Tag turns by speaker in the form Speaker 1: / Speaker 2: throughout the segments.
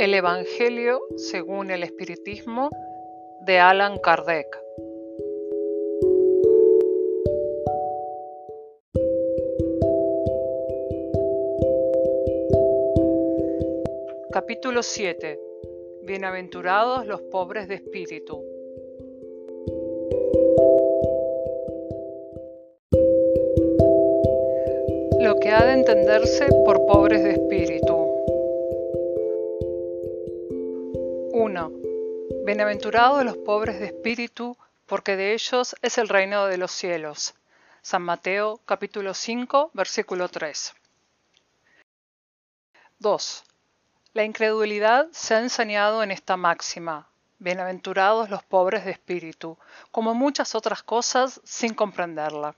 Speaker 1: El Evangelio según el Espiritismo de Alan Kardec. Capítulo 7. Bienaventurados los pobres de espíritu. Lo que ha de entenderse por pobres de espíritu. Bienaventurados los pobres de espíritu, porque de ellos es el reino de los cielos. San Mateo capítulo 5, versículo 3. 2. La incredulidad se ha enseñado en esta máxima, bienaventurados los pobres de espíritu, como muchas otras cosas sin comprenderla.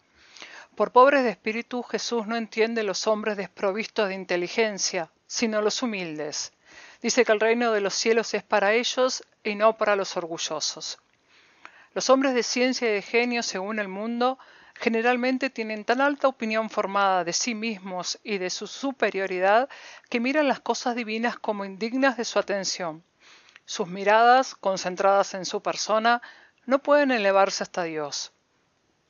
Speaker 1: Por pobres de espíritu Jesús no entiende los hombres desprovistos de inteligencia, sino los humildes. Dice que el reino de los cielos es para ellos y no para los orgullosos. Los hombres de ciencia y de genio, según el mundo, generalmente tienen tan alta opinión formada de sí mismos y de su superioridad que miran las cosas divinas como indignas de su atención. Sus miradas, concentradas en su persona, no pueden elevarse hasta Dios.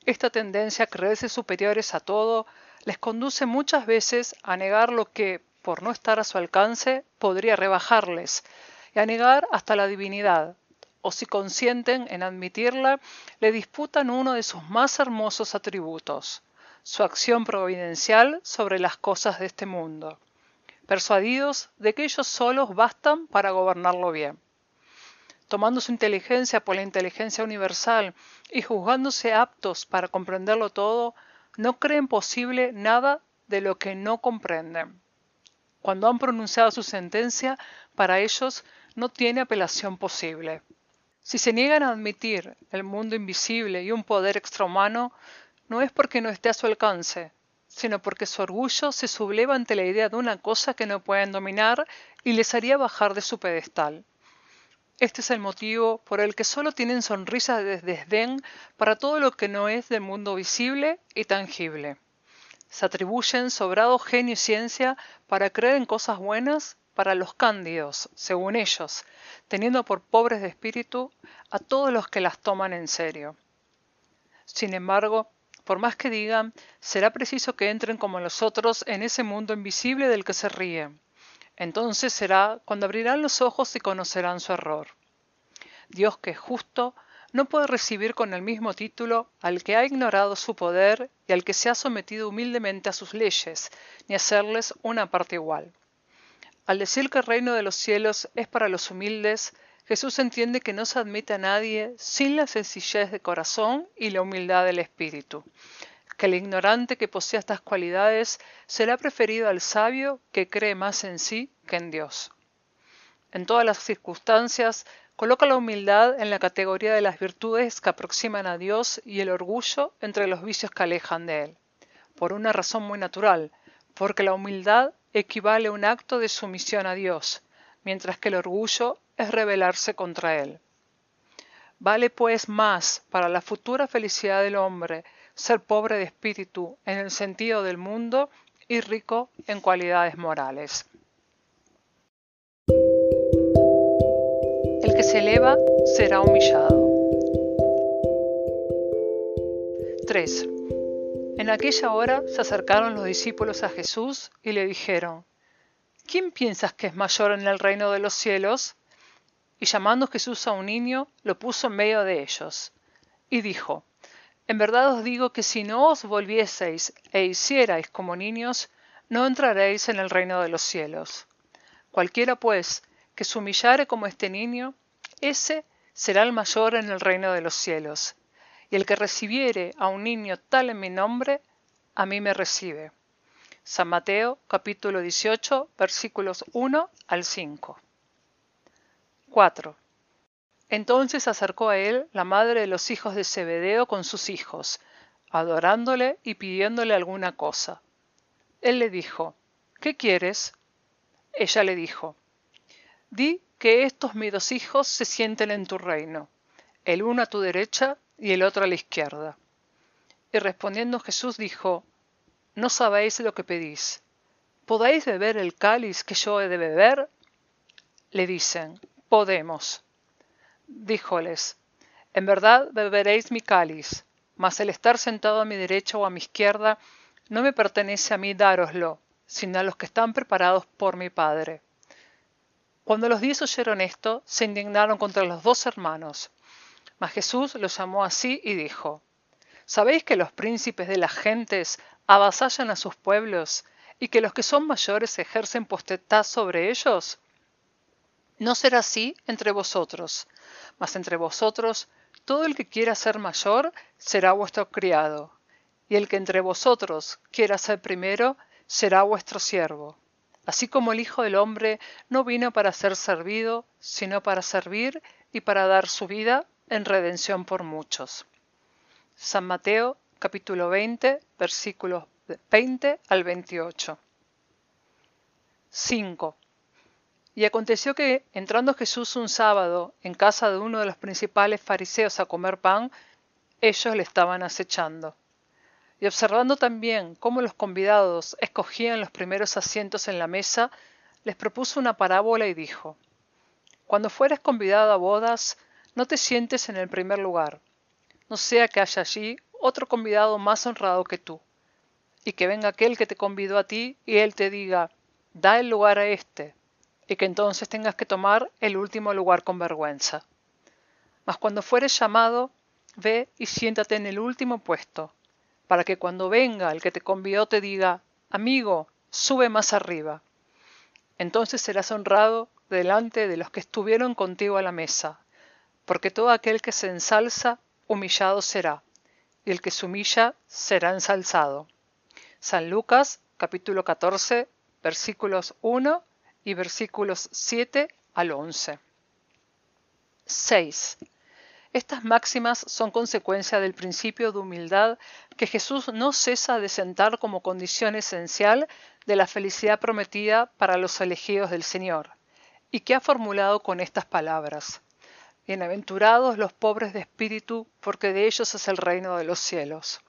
Speaker 1: Esta tendencia a creerse superiores a todo les conduce muchas veces a negar lo que, por no estar a su alcance, podría rebajarles, y a negar hasta la divinidad, o si consienten en admitirla, le disputan uno de sus más hermosos atributos, su acción providencial sobre las cosas de este mundo, persuadidos de que ellos solos bastan para gobernarlo bien. Tomando su inteligencia por la inteligencia universal y juzgándose aptos para comprenderlo todo, no creen posible nada de lo que no comprenden. Cuando han pronunciado su sentencia, para ellos no tiene apelación posible. Si se niegan a admitir el mundo invisible y un poder extrahumano, no es porque no esté a su alcance, sino porque su orgullo se subleva ante la idea de una cosa que no pueden dominar y les haría bajar de su pedestal. Este es el motivo por el que solo tienen sonrisas de desdén para todo lo que no es del mundo visible y tangible. Se atribuyen sobrado genio y ciencia para creer en cosas buenas para los cándidos, según ellos, teniendo por pobres de espíritu a todos los que las toman en serio. Sin embargo, por más que digan, será preciso que entren como los otros en ese mundo invisible del que se ríen. Entonces será cuando abrirán los ojos y conocerán su error. Dios que es justo, no puede recibir con el mismo título al que ha ignorado su poder y al que se ha sometido humildemente a sus leyes, ni hacerles una parte igual. Al decir que el reino de los cielos es para los humildes, Jesús entiende que no se admite a nadie sin la sencillez de corazón y la humildad del espíritu, que el ignorante que posea estas cualidades será preferido al sabio que cree más en sí que en Dios. En todas las circunstancias, coloca la humildad en la categoría de las virtudes que aproximan a Dios y el orgullo entre los vicios que alejan de Él, por una razón muy natural, porque la humildad equivale a un acto de sumisión a Dios, mientras que el orgullo es rebelarse contra Él. Vale pues más para la futura felicidad del hombre ser pobre de espíritu en el sentido del mundo y rico en cualidades morales. Que se eleva será humillado. 3. En aquella hora se acercaron los discípulos a Jesús y le dijeron, ¿Quién piensas que es mayor en el reino de los cielos? Y llamando Jesús a un niño, lo puso en medio de ellos, y dijo, En verdad os digo que si no os volvieseis e hicierais como niños, no entraréis en el reino de los cielos. Cualquiera, pues, que se humillare como este niño, ese será el mayor en el reino de los cielos y el que recibiere a un niño tal en mi nombre, a mí me recibe. San Mateo capítulo 18 versículos 1 al 5. 4. Entonces acercó a él la madre de los hijos de Zebedeo con sus hijos, adorándole y pidiéndole alguna cosa. Él le dijo, ¿Qué quieres? Ella le dijo, Di que estos mis dos hijos se sienten en tu reino, el uno a tu derecha y el otro a la izquierda. Y respondiendo Jesús dijo, No sabéis lo que pedís. ¿Podáis beber el cáliz que yo he de beber? le dicen, podemos. Díjoles, en verdad beberéis mi cáliz, mas el estar sentado a mi derecha o a mi izquierda no me pertenece a mí dároslo, sino a los que están preparados por mi Padre. Cuando los diez oyeron esto, se indignaron contra los dos hermanos. Mas Jesús los llamó así y dijo, ¿Sabéis que los príncipes de las gentes avasallan a sus pueblos y que los que son mayores ejercen potestad sobre ellos? No será así entre vosotros, mas entre vosotros todo el que quiera ser mayor será vuestro criado, y el que entre vosotros quiera ser primero será vuestro siervo. Así como el Hijo del Hombre no vino para ser servido, sino para servir y para dar su vida en redención por muchos. San Mateo capítulo 20 versículos 20 al 28. 5. Y aconteció que, entrando Jesús un sábado en casa de uno de los principales fariseos a comer pan, ellos le estaban acechando. Y observando también cómo los convidados escogían los primeros asientos en la mesa, les propuso una parábola y dijo, Cuando fueres convidado a bodas, no te sientes en el primer lugar, no sea que haya allí otro convidado más honrado que tú, y que venga aquel que te convidó a ti y él te diga, da el lugar a éste, y que entonces tengas que tomar el último lugar con vergüenza. Mas cuando fueres llamado, ve y siéntate en el último puesto, para que cuando venga el que te convidó te diga, amigo, sube más arriba. Entonces serás honrado delante de los que estuvieron contigo a la mesa, porque todo aquel que se ensalza, humillado será, y el que se humilla será ensalzado. San Lucas capítulo 14 versículos 1 y versículos 7 al 11. 6. Estas máximas son consecuencia del principio de humildad que Jesús no cesa de sentar como condición esencial de la felicidad prometida para los elegidos del Señor, y que ha formulado con estas palabras. Bienaventurados los pobres de espíritu, porque de ellos es el reino de los cielos.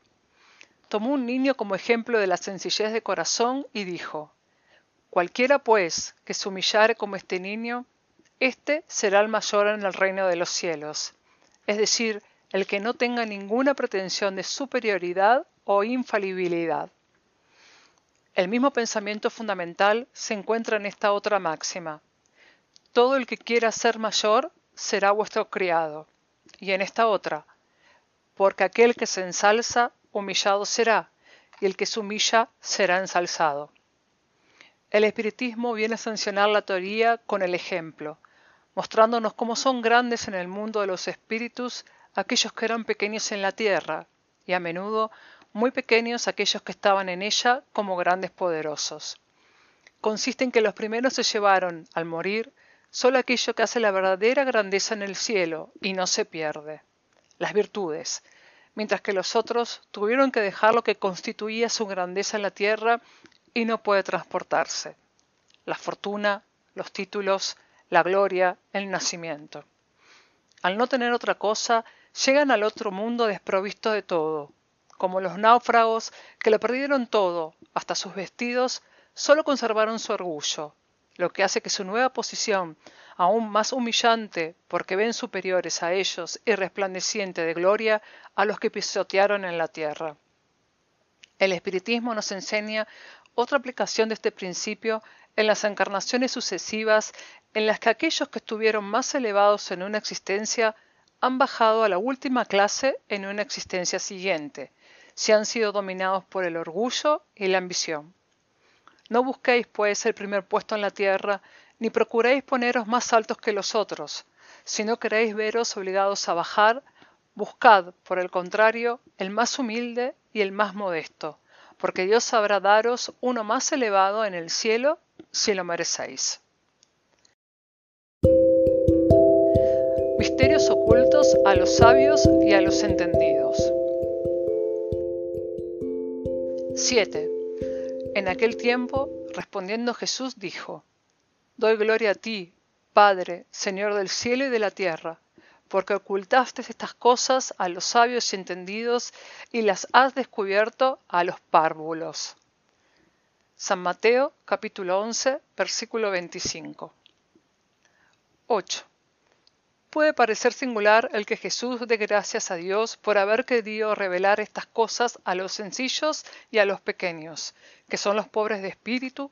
Speaker 1: Tomó un niño como ejemplo de la sencillez de corazón y dijo, Cualquiera, pues, que se humillare como este niño, éste será el mayor en el reino de los cielos, es decir, el que no tenga ninguna pretensión de superioridad o infalibilidad. El mismo pensamiento fundamental se encuentra en esta otra máxima. Todo el que quiera ser mayor será vuestro criado. Y en esta otra, porque aquel que se ensalza, humillado será, y el que se humilla será ensalzado. El espiritismo viene a sancionar la teoría con el ejemplo, mostrándonos cómo son grandes en el mundo de los espíritus aquellos que eran pequeños en la tierra, y a menudo muy pequeños aquellos que estaban en ella como grandes poderosos. Consiste en que los primeros se llevaron, al morir, solo aquello que hace la verdadera grandeza en el cielo y no se pierde, las virtudes, mientras que los otros tuvieron que dejar lo que constituía su grandeza en la tierra y no puede transportarse. La fortuna, los títulos, la gloria, el nacimiento. Al no tener otra cosa, llegan al otro mundo desprovisto de todo, como los náufragos que lo perdieron todo, hasta sus vestidos, solo conservaron su orgullo, lo que hace que su nueva posición, aún más humillante porque ven superiores a ellos y resplandeciente de gloria a los que pisotearon en la tierra. El espiritismo nos enseña otra aplicación de este principio en las encarnaciones sucesivas en las que aquellos que estuvieron más elevados en una existencia han bajado a la última clase en una existencia siguiente, si han sido dominados por el orgullo y la ambición. No busquéis, pues, el primer puesto en la tierra, ni procuréis poneros más altos que los otros. Si no queréis veros obligados a bajar, buscad, por el contrario, el más humilde y el más modesto, porque Dios sabrá daros uno más elevado en el cielo si lo merecéis. A los sabios y a los entendidos. 7. En aquel tiempo, respondiendo Jesús, dijo, Doy gloria a ti, Padre, Señor del cielo y de la tierra, porque ocultaste estas cosas a los sabios y entendidos y las has descubierto a los párvulos. San Mateo capítulo 11 versículo 25. 8. Puede parecer singular el que Jesús dé gracias a Dios por haber querido revelar estas cosas a los sencillos y a los pequeños, que son los pobres de espíritu,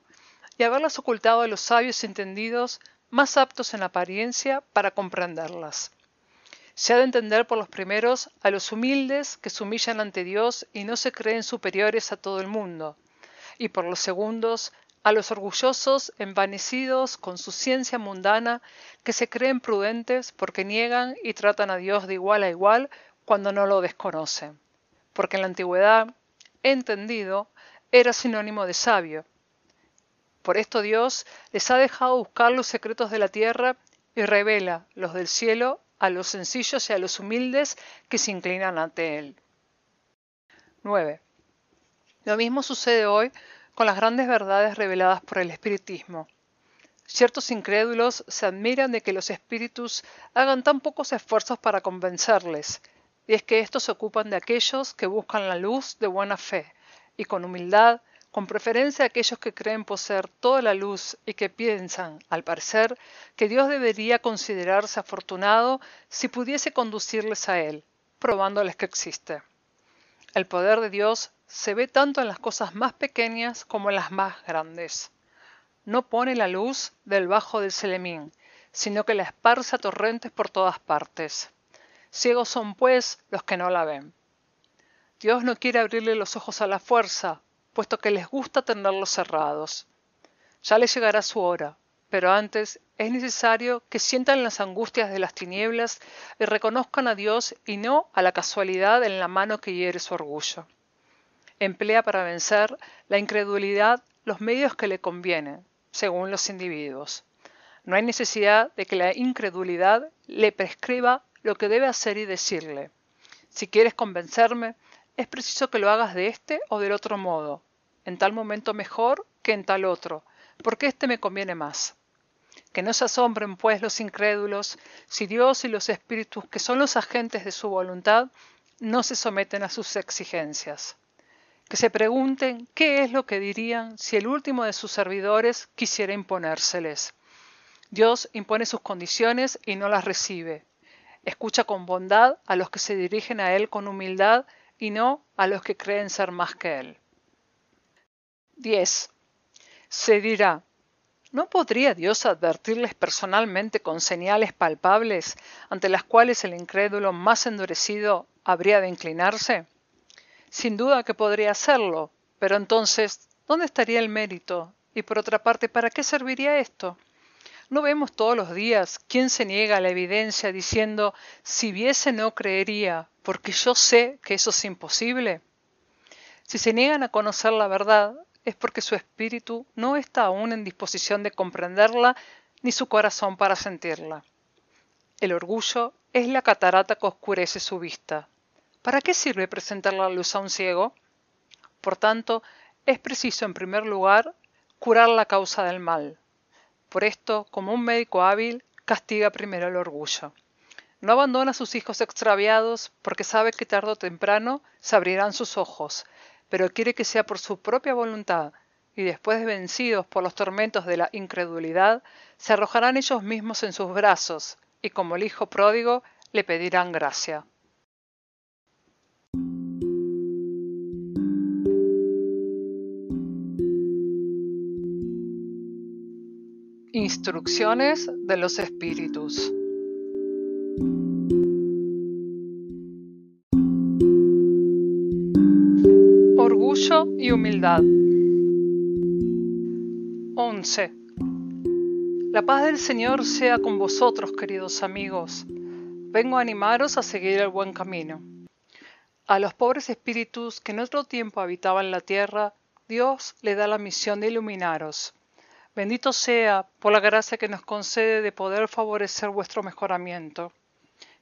Speaker 1: y haberlas ocultado a los sabios entendidos, más aptos en apariencia para comprenderlas. Se ha de entender por los primeros a los humildes que se humillan ante Dios y no se creen superiores a todo el mundo, y por los segundos a los orgullosos, envanecidos con su ciencia mundana, que se creen prudentes porque niegan y tratan a Dios de igual a igual cuando no lo desconocen. Porque en la antigüedad, entendido, era sinónimo de sabio. Por esto Dios les ha dejado buscar los secretos de la tierra y revela los del cielo a los sencillos y a los humildes que se inclinan ante Él. 9. Lo mismo sucede hoy con las grandes verdades reveladas por el espiritismo. Ciertos incrédulos se admiran de que los espíritus hagan tan pocos esfuerzos para convencerles, y es que estos se ocupan de aquellos que buscan la luz de buena fe, y con humildad, con preferencia a aquellos que creen poseer toda la luz y que piensan, al parecer, que Dios debería considerarse afortunado si pudiese conducirles a Él, probándoles que existe. El poder de Dios se ve tanto en las cosas más pequeñas como en las más grandes. No pone la luz del bajo del Selemín, sino que la esparce a torrentes por todas partes. Ciegos son, pues, los que no la ven. Dios no quiere abrirle los ojos a la fuerza, puesto que les gusta tenerlos cerrados. Ya les llegará su hora, pero antes es necesario que sientan las angustias de las tinieblas y reconozcan a Dios y no a la casualidad en la mano que hiere su orgullo. Emplea para vencer la incredulidad los medios que le convienen, según los individuos. No hay necesidad de que la incredulidad le prescriba lo que debe hacer y decirle. Si quieres convencerme, es preciso que lo hagas de este o del otro modo, en tal momento mejor que en tal otro, porque éste me conviene más. Que no se asombren, pues, los incrédulos, si Dios y los espíritus, que son los agentes de su voluntad, no se someten a sus exigencias que se pregunten qué es lo que dirían si el último de sus servidores quisiera imponérseles. Dios impone sus condiciones y no las recibe. Escucha con bondad a los que se dirigen a Él con humildad y no a los que creen ser más que Él. 10. Se dirá, ¿no podría Dios advertirles personalmente con señales palpables ante las cuales el incrédulo más endurecido habría de inclinarse? Sin duda que podría hacerlo, pero entonces, ¿dónde estaría el mérito? Y por otra parte, ¿para qué serviría esto? ¿No vemos todos los días quién se niega a la evidencia diciendo, si viese no creería, porque yo sé que eso es imposible? Si se niegan a conocer la verdad, es porque su espíritu no está aún en disposición de comprenderla, ni su corazón para sentirla. El orgullo es la catarata que oscurece su vista. ¿Para qué sirve presentar la luz a un ciego? Por tanto, es preciso, en primer lugar, curar la causa del mal. Por esto, como un médico hábil, castiga primero el orgullo. No abandona a sus hijos extraviados porque sabe que tarde o temprano se abrirán sus ojos, pero quiere que sea por su propia voluntad, y después de vencidos por los tormentos de la incredulidad, se arrojarán ellos mismos en sus brazos, y como el hijo pródigo, le pedirán gracia. Instrucciones de los espíritus. Orgullo y humildad. 11. La paz del Señor sea con vosotros, queridos amigos. Vengo a animaros a seguir el buen camino. A los pobres espíritus que en otro tiempo habitaban la tierra, Dios le da la misión de iluminaros Bendito sea por la gracia que nos concede de poder favorecer vuestro mejoramiento.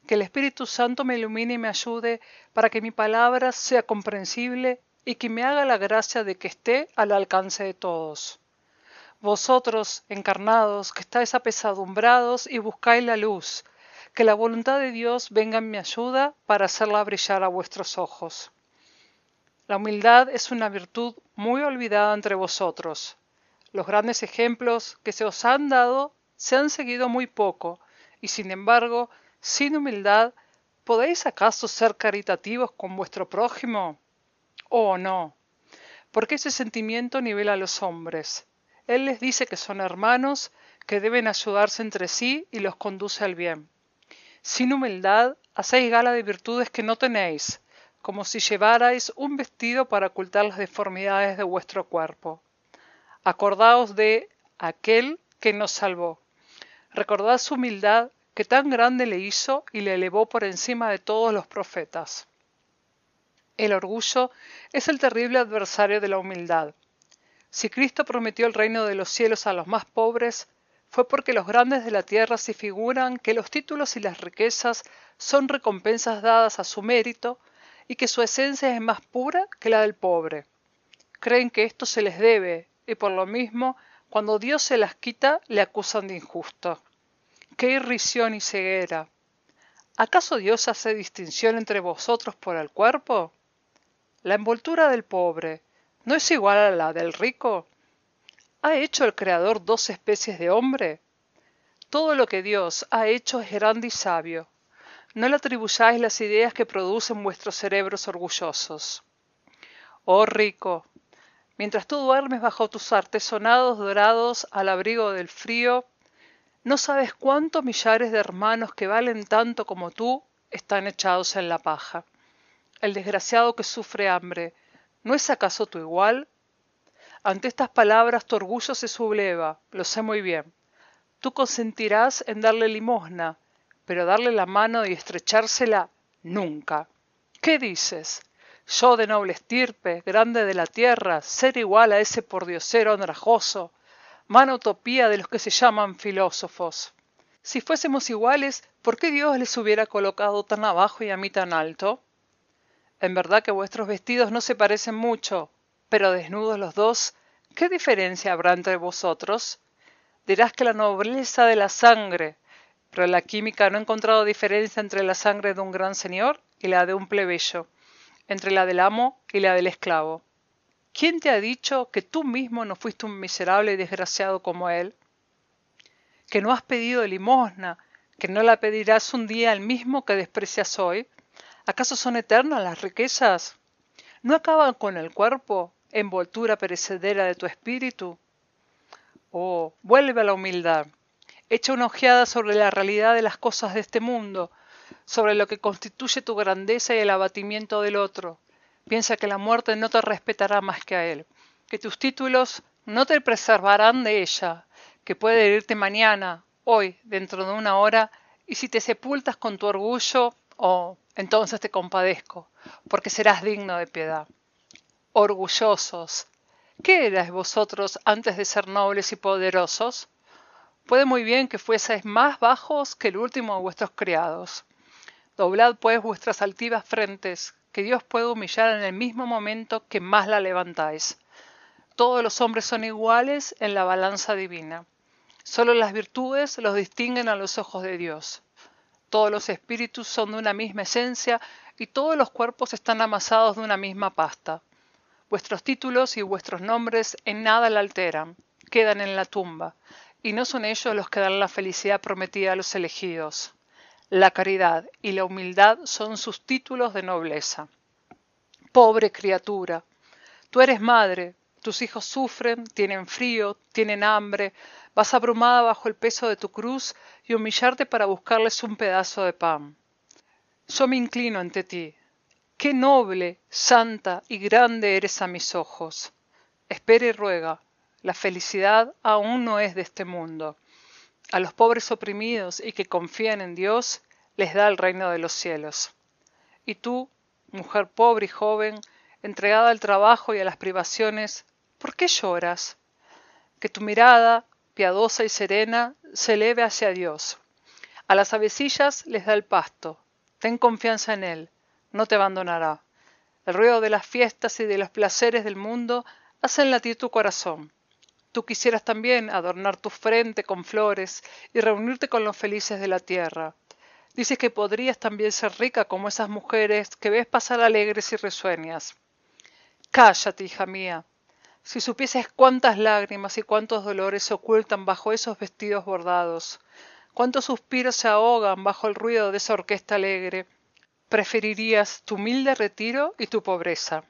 Speaker 1: Que el Espíritu Santo me ilumine y me ayude para que mi palabra sea comprensible y que me haga la gracia de que esté al alcance de todos. Vosotros, encarnados, que estáis apesadumbrados y buscáis la luz, que la voluntad de Dios venga en mi ayuda para hacerla brillar a vuestros ojos. La humildad es una virtud muy olvidada entre vosotros, los grandes ejemplos que se os han dado se han seguido muy poco, y sin embargo, sin humildad, ¿podéis acaso ser caritativos con vuestro prójimo? Oh, no, porque ese sentimiento nivela a los hombres. Él les dice que son hermanos, que deben ayudarse entre sí y los conduce al bien. Sin humildad, hacéis gala de virtudes que no tenéis, como si llevarais un vestido para ocultar las deformidades de vuestro cuerpo. Acordaos de aquel que nos salvó. Recordad su humildad que tan grande le hizo y le elevó por encima de todos los profetas. El orgullo es el terrible adversario de la humildad. Si Cristo prometió el reino de los cielos a los más pobres, fue porque los grandes de la tierra se figuran que los títulos y las riquezas son recompensas dadas a su mérito y que su esencia es más pura que la del pobre. Creen que esto se les debe y por lo mismo, cuando Dios se las quita, le acusan de injusto. ¡Qué irrisión y ceguera! ¿Acaso Dios hace distinción entre vosotros por el cuerpo? La envoltura del pobre no es igual a la del rico. ¿Ha hecho el Creador dos especies de hombre? Todo lo que Dios ha hecho es grande y sabio. No le atribuyáis las ideas que producen vuestros cerebros orgullosos. Oh rico, mientras tú duermes bajo tus artesonados dorados al abrigo del frío, no sabes cuántos millares de hermanos que valen tanto como tú están echados en la paja. El desgraciado que sufre hambre, ¿no es acaso tu igual? Ante estas palabras tu orgullo se subleva, lo sé muy bien. Tú consentirás en darle limosna, pero darle la mano y estrechársela nunca. ¿Qué dices? Yo de noble estirpe, grande de la tierra, ser igual a ese pordiosero andrajoso, mano utopía de los que se llaman filósofos. Si fuésemos iguales, ¿por qué Dios les hubiera colocado tan abajo y a mí tan alto? En verdad que vuestros vestidos no se parecen mucho, pero desnudos los dos, ¿qué diferencia habrá entre vosotros? Dirás que la nobleza de la sangre, pero la química no ha encontrado diferencia entre la sangre de un gran señor y la de un plebeyo, entre la del amo y la del esclavo. ¿Quién te ha dicho que tú mismo no fuiste un miserable y desgraciado como él? ¿Que no has pedido limosna? ¿Que no la pedirás un día al mismo que desprecias hoy? ¿Acaso son eternas las riquezas? ¿No acaban con el cuerpo, envoltura perecedera de tu espíritu? Oh, vuelve a la humildad. Echa una ojeada sobre la realidad de las cosas de este mundo, sobre lo que constituye tu grandeza y el abatimiento del otro. Piensa que la muerte no te respetará más que a él, que tus títulos no te preservarán de ella, que puede herirte mañana, hoy, dentro de una hora, y si te sepultas con tu orgullo, oh, entonces te compadezco, porque serás digno de piedad. Orgullosos, ¿qué erais vosotros antes de ser nobles y poderosos? Puede muy bien que fueseis más bajos que el último de vuestros criados. Doblad pues vuestras altivas frentes, que Dios puede humillar en el mismo momento que más la levantáis. Todos los hombres son iguales en la balanza divina. Solo las virtudes los distinguen a los ojos de Dios. Todos los espíritus son de una misma esencia y todos los cuerpos están amasados de una misma pasta. Vuestros títulos y vuestros nombres en nada la alteran, quedan en la tumba, y no son ellos los que dan la felicidad prometida a los elegidos. La caridad y la humildad son sus títulos de nobleza. Pobre criatura, tú eres madre, tus hijos sufren, tienen frío, tienen hambre, vas abrumada bajo el peso de tu cruz y humillarte para buscarles un pedazo de pan. Yo me inclino ante ti. Qué noble, santa y grande eres a mis ojos. Espera y ruega, la felicidad aún no es de este mundo. A los pobres oprimidos y que confían en Dios les da el reino de los cielos. Y tú, mujer pobre y joven, entregada al trabajo y a las privaciones, ¿por qué lloras? Que tu mirada, piadosa y serena, se eleve hacia Dios. A las avecillas les da el pasto. Ten confianza en Él, no te abandonará. El ruido de las fiestas y de los placeres del mundo hacen latir tu corazón. Tú quisieras también adornar tu frente con flores y reunirte con los felices de la tierra. Dices que podrías también ser rica como esas mujeres que ves pasar alegres y risueñas. Cállate, hija mía. Si supieses cuántas lágrimas y cuántos dolores se ocultan bajo esos vestidos bordados, cuántos suspiros se ahogan bajo el ruido de esa orquesta alegre, preferirías tu humilde retiro y tu pobreza.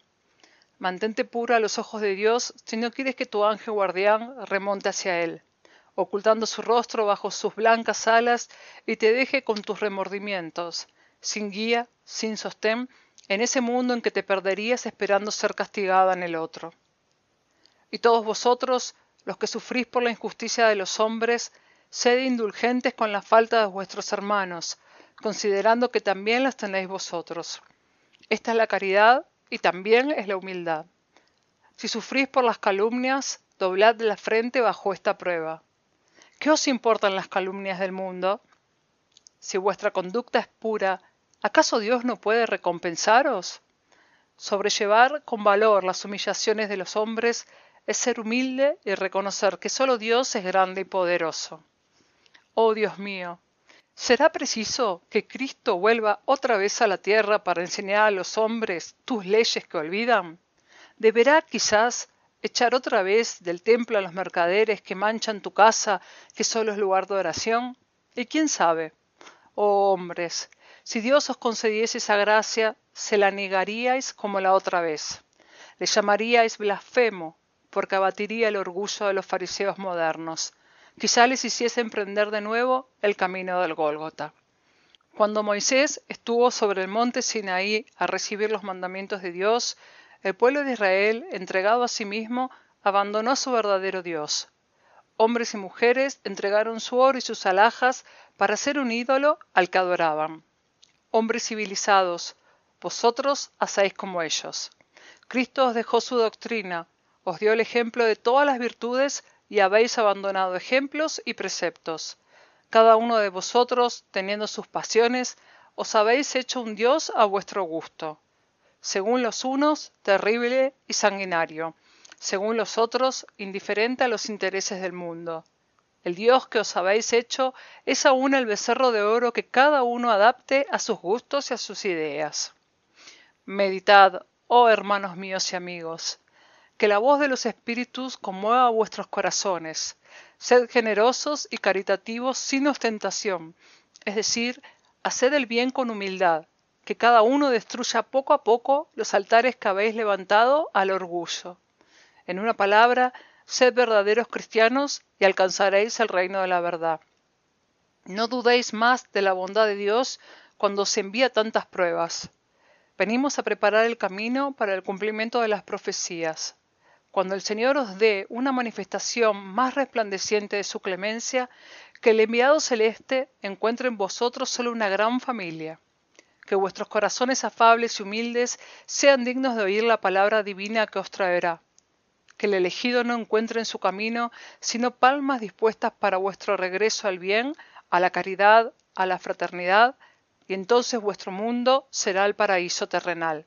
Speaker 1: Mantente pura a los ojos de Dios si no quieres que tu ángel guardián remonte hacia él, ocultando su rostro bajo sus blancas alas y te deje con tus remordimientos, sin guía, sin sostén, en ese mundo en que te perderías esperando ser castigada en el otro. Y todos vosotros, los que sufrís por la injusticia de los hombres, sed indulgentes con la falta de vuestros hermanos, considerando que también las tenéis vosotros. Esta es la caridad y también es la humildad. Si sufrís por las calumnias, doblad la frente bajo esta prueba. ¿Qué os importan las calumnias del mundo? Si vuestra conducta es pura, ¿acaso Dios no puede recompensaros? Sobrellevar con valor las humillaciones de los hombres es ser humilde y reconocer que solo Dios es grande y poderoso. Oh Dios mío, ¿será preciso que Cristo vuelva otra vez a la tierra para enseñar a los hombres tus leyes que olvidan? ¿Deberá quizás echar otra vez del templo a los mercaderes que manchan tu casa, que solo es lugar de oración? ¿Y quién sabe? Oh hombres, si Dios os concediese esa gracia, se la negaríais como la otra vez. Le llamaríais blasfemo, porque abatiría el orgullo de los fariseos modernos quizá les hiciese emprender de nuevo el camino del Gólgota. Cuando Moisés estuvo sobre el monte Sinaí a recibir los mandamientos de Dios, el pueblo de Israel, entregado a sí mismo, abandonó a su verdadero Dios. Hombres y mujeres entregaron su oro y sus alhajas para ser un ídolo al que adoraban. Hombres civilizados, vosotros hacéis como ellos. Cristo os dejó su doctrina, os dio el ejemplo de todas las virtudes y habéis abandonado ejemplos y preceptos. Cada uno de vosotros, teniendo sus pasiones, os habéis hecho un Dios a vuestro gusto. Según los unos, terrible y sanguinario, según los otros, indiferente a los intereses del mundo. El Dios que os habéis hecho es aún el becerro de oro que cada uno adapte a sus gustos y a sus ideas. Meditad, oh hermanos míos y amigos, que la voz de los espíritus conmueva vuestros corazones. Sed generosos y caritativos sin ostentación, es decir, haced el bien con humildad, que cada uno destruya poco a poco los altares que habéis levantado al orgullo. En una palabra, sed verdaderos cristianos y alcanzaréis el reino de la verdad. No dudéis más de la bondad de Dios cuando os envía tantas pruebas. Venimos a preparar el camino para el cumplimiento de las profecías cuando el Señor os dé una manifestación más resplandeciente de su clemencia, que el enviado celeste encuentre en vosotros solo una gran familia, que vuestros corazones afables y humildes sean dignos de oír la palabra divina que os traerá, que el elegido no encuentre en su camino sino palmas dispuestas para vuestro regreso al bien, a la caridad, a la fraternidad, y entonces vuestro mundo será el paraíso terrenal.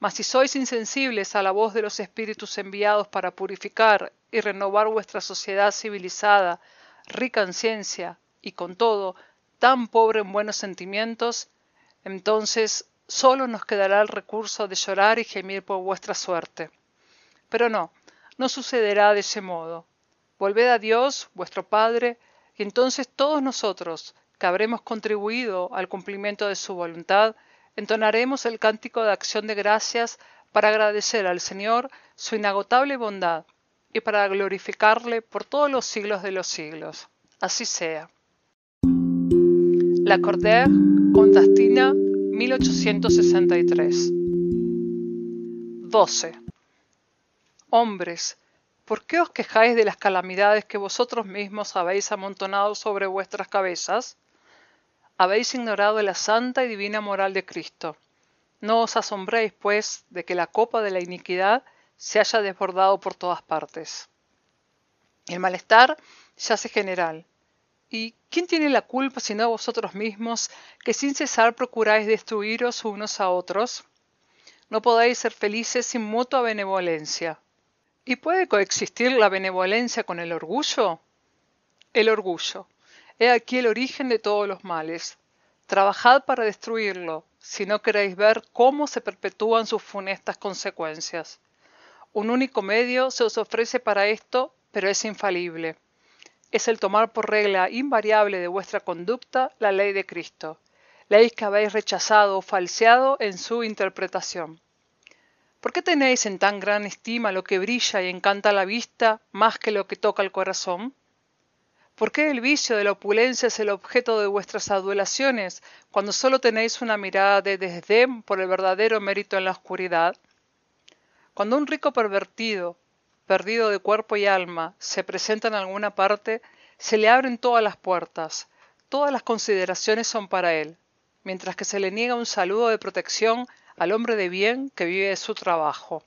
Speaker 1: Mas si sois insensibles a la voz de los espíritus enviados para purificar y renovar vuestra sociedad civilizada, rica en ciencia y con todo tan pobre en buenos sentimientos, entonces solo nos quedará el recurso de llorar y gemir por vuestra suerte. Pero no, no sucederá de ese modo. Volved a Dios, vuestro Padre, y entonces todos nosotros, que habremos contribuido al cumplimiento de su voluntad, entonaremos el cántico de acción de gracias para agradecer al Señor su inagotable bondad y para glorificarle por todos los siglos de los siglos. Así sea. La Cordaire, Contastina, 1863. 12. Hombres, ¿por qué os quejáis de las calamidades que vosotros mismos habéis amontonado sobre vuestras cabezas? Habéis ignorado la santa y divina moral de Cristo. No os asombréis, pues, de que la copa de la iniquidad se haya desbordado por todas partes. El malestar se hace general. ¿Y quién tiene la culpa sino vosotros mismos, que sin cesar procuráis destruiros unos a otros? No podéis ser felices sin mutua benevolencia. ¿Y puede coexistir la benevolencia con el orgullo? El orgullo He aquí el origen de todos los males. Trabajad para destruirlo, si no queréis ver cómo se perpetúan sus funestas consecuencias. Un único medio se os ofrece para esto, pero es infalible. Es el tomar por regla invariable de vuestra conducta la ley de Cristo, ley que habéis rechazado o falseado en su interpretación. ¿Por qué tenéis en tan gran estima lo que brilla y encanta la vista más que lo que toca el corazón? ¿Por qué el vicio de la opulencia es el objeto de vuestras adulaciones cuando solo tenéis una mirada de desdén por el verdadero mérito en la oscuridad? Cuando un rico pervertido, perdido de cuerpo y alma, se presenta en alguna parte, se le abren todas las puertas, todas las consideraciones son para él, mientras que se le niega un saludo de protección al hombre de bien que vive de su trabajo.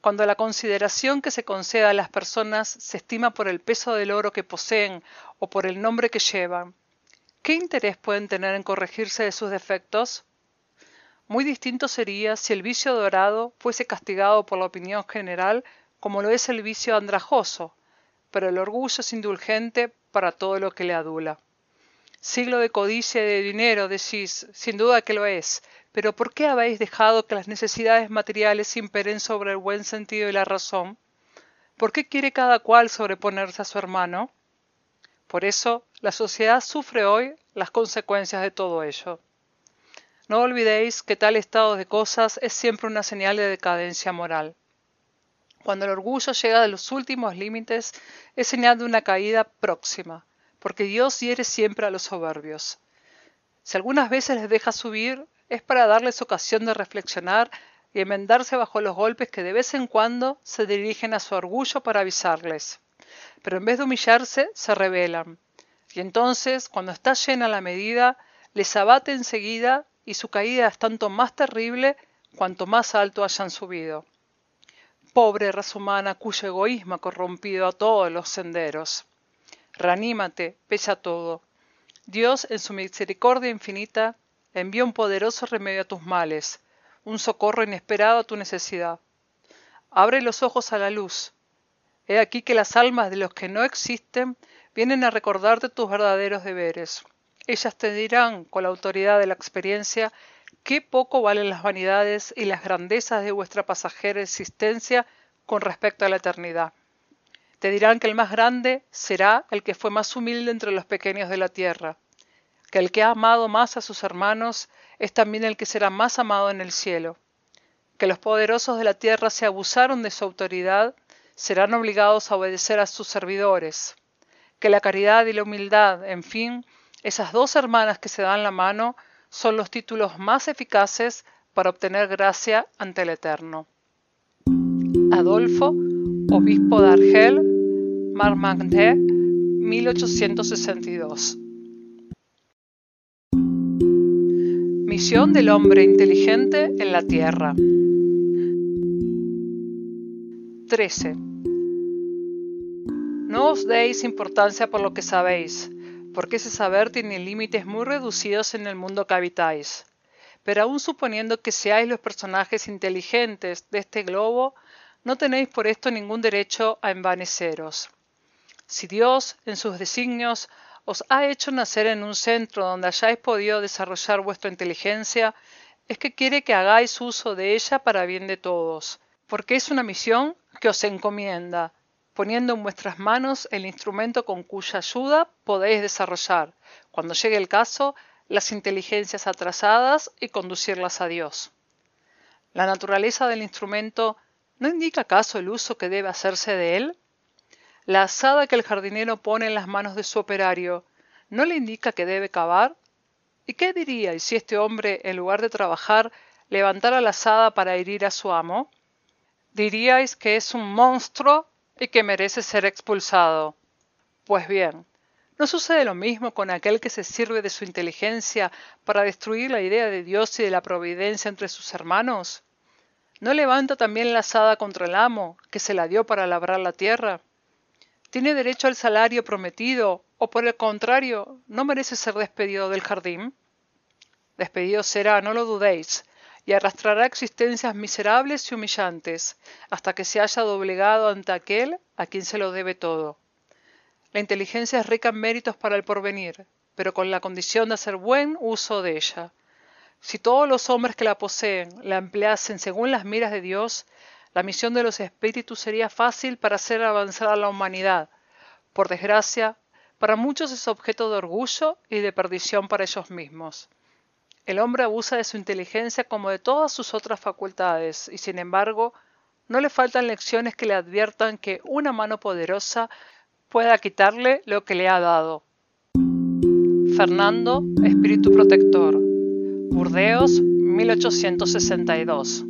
Speaker 1: Cuando la consideración que se concede a las personas se estima por el peso del oro que poseen o por el nombre que llevan, ¿qué interés pueden tener en corregirse de sus defectos? Muy distinto sería si el vicio dorado fuese castigado por la opinión general como lo es el vicio andrajoso, pero el orgullo es indulgente para todo lo que le adula. Siglo de codicia y de dinero, decís, sin duda que lo es, pero ¿por qué habéis dejado que las necesidades materiales imperen sobre el buen sentido y la razón? ¿Por qué quiere cada cual sobreponerse a su hermano? Por eso, la sociedad sufre hoy las consecuencias de todo ello. No olvidéis que tal estado de cosas es siempre una señal de decadencia moral. Cuando el orgullo llega a los últimos límites, es señal de una caída próxima, porque Dios hiere siempre a los soberbios. Si algunas veces les deja subir, es para darles ocasión de reflexionar y enmendarse bajo los golpes que de vez en cuando se dirigen a su orgullo para avisarles. Pero en vez de humillarse, se rebelan. Y entonces, cuando está llena la medida, les abate enseguida y su caída es tanto más terrible cuanto más alto hayan subido. Pobre raza humana cuyo egoísmo ha corrompido a todos los senderos. Reanímate, pese a todo. Dios, en su misericordia infinita, envía un poderoso remedio a tus males, un socorro inesperado a tu necesidad. Abre los ojos a la luz. He aquí que las almas de los que no existen vienen a recordarte tus verdaderos deberes. Ellas te dirán, con la autoridad de la experiencia, qué poco valen las vanidades y las grandezas de vuestra pasajera existencia con respecto a la eternidad. Te dirán que el más grande será el que fue más humilde entre los pequeños de la tierra, que el que ha amado más a sus hermanos es también el que será más amado en el cielo, que los poderosos de la tierra se abusaron de su autoridad, serán obligados a obedecer a sus servidores, que la caridad y la humildad, en fin, esas dos hermanas que se dan la mano, son los títulos más eficaces para obtener gracia ante el Eterno. Adolfo, obispo de Argel, Marmagné, 1862 Del hombre inteligente en la Tierra. 13. No os deis importancia por lo que sabéis, porque ese saber tiene límites muy reducidos en el mundo que habitáis. Pero aun suponiendo que seáis los personajes inteligentes de este globo, no tenéis por esto ningún derecho a envaneceros. Si Dios, en sus designios, os ha hecho nacer en un centro donde hayáis podido desarrollar vuestra inteligencia, es que quiere que hagáis uso de ella para bien de todos, porque es una misión que os encomienda, poniendo en vuestras manos el instrumento con cuya ayuda podéis desarrollar, cuando llegue el caso, las inteligencias atrasadas y conducirlas a Dios. La naturaleza del instrumento ¿no indica acaso el uso que debe hacerse de él? La azada que el jardinero pone en las manos de su operario, ¿no le indica que debe cavar? ¿Y qué diríais si este hombre, en lugar de trabajar, levantara la azada para herir a su amo? Diríais que es un monstruo y que merece ser expulsado. Pues bien, ¿no sucede lo mismo con aquel que se sirve de su inteligencia para destruir la idea de Dios y de la providencia entre sus hermanos? ¿No levanta también la azada contra el amo, que se la dio para labrar la tierra? ¿Tiene derecho al salario prometido o por el contrario no merece ser despedido del jardín? Despedido será, no lo dudéis, y arrastrará existencias miserables y humillantes hasta que se haya doblegado ante aquel a quien se lo debe todo. La inteligencia es rica en méritos para el porvenir, pero con la condición de hacer buen uso de ella. Si todos los hombres que la poseen la empleasen según las miras de Dios, La misión de los espíritus sería fácil para hacer avanzar a la humanidad. Por desgracia, para muchos es objeto de orgullo y de perdición para ellos mismos. El hombre abusa de su inteligencia como de todas sus otras facultades y sin embargo no le faltan lecciones que le adviertan que una mano poderosa pueda quitarle lo que le ha dado. Fernando, Espíritu Protector. Burdeos, 1862.